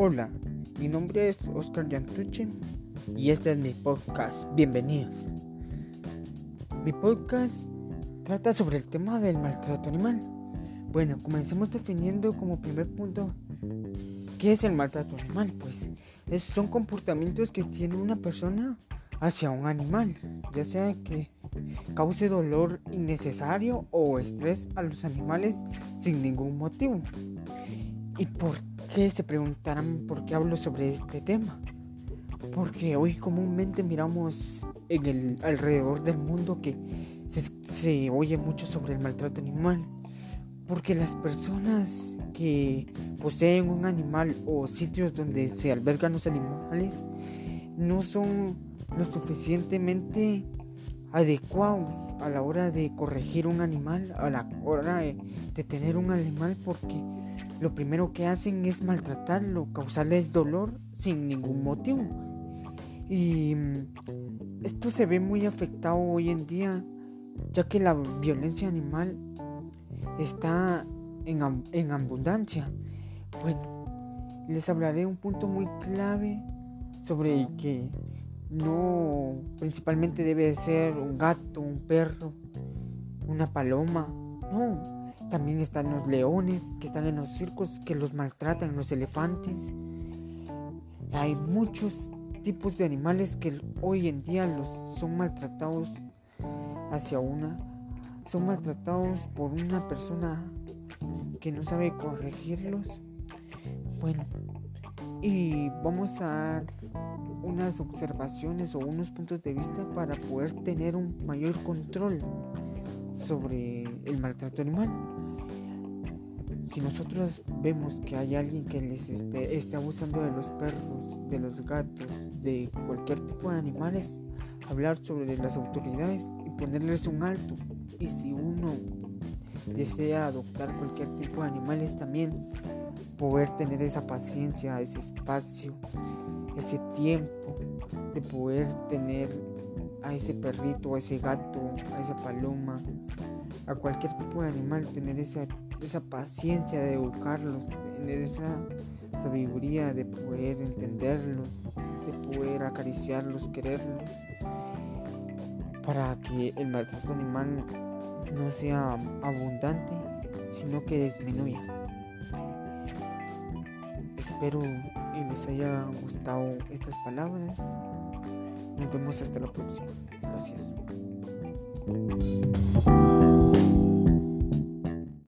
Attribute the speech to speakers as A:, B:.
A: Hola, mi nombre es Oscar Yantuche y este es mi podcast. Bienvenidos. Mi podcast trata sobre el tema del maltrato animal. Bueno, comencemos definiendo como primer punto qué es el maltrato animal. Pues son comportamientos que tiene una persona hacia un animal, ya sea que cause dolor innecesario o estrés a los animales sin ningún motivo. ¿Y por qué se preguntarán por qué hablo sobre este tema? Porque hoy comúnmente miramos en el alrededor del mundo que se, se oye mucho sobre el maltrato animal. Porque las personas que poseen un animal o sitios donde se albergan los animales no son lo suficientemente adecuados a la hora de corregir un animal, a la hora de, tener un animal, porque lo primero que hacen es maltratarlo, causarles dolor sin ningún motivo. Y mm, esto se ve muy afectado hoy en día, ya que la violencia animal está en, en abundancia. Bueno, les hablaré un punto muy clave sobre el que no principalmente debe ser un gato, un perro, una paloma. No, también están los leones que están en los circos que los maltratan, los elefantes. Hay muchos tipos de animales que hoy en día los son maltratados hacia una son maltratados por una persona que no sabe corregirlos. Bueno, y vamos a unas observaciones o unos puntos de vista para poder tener un mayor control sobre el maltrato animal. Si nosotros vemos que hay alguien que les esté, abusando de los perros, de los gatos, de cualquier tipo de animales, hablar sobre las autoridades y ponerles un alto. Y si uno desea adoptar cualquier tipo de animales también, poder tener esa paciencia, ese espacio ese tiempo de poder tener a ese perrito, a ese gato, a esa paloma, a cualquier tipo de animal, tener esa, esa paciencia de educarlos, tener esa sabiduría de poder entenderlos, de poder acariciarlos, quererlos, para que el maltrato animal no sea abundante, sino que disminuya. Espero y les haya gustado estas palabras. Nos vemos hasta la próxima. Gracias.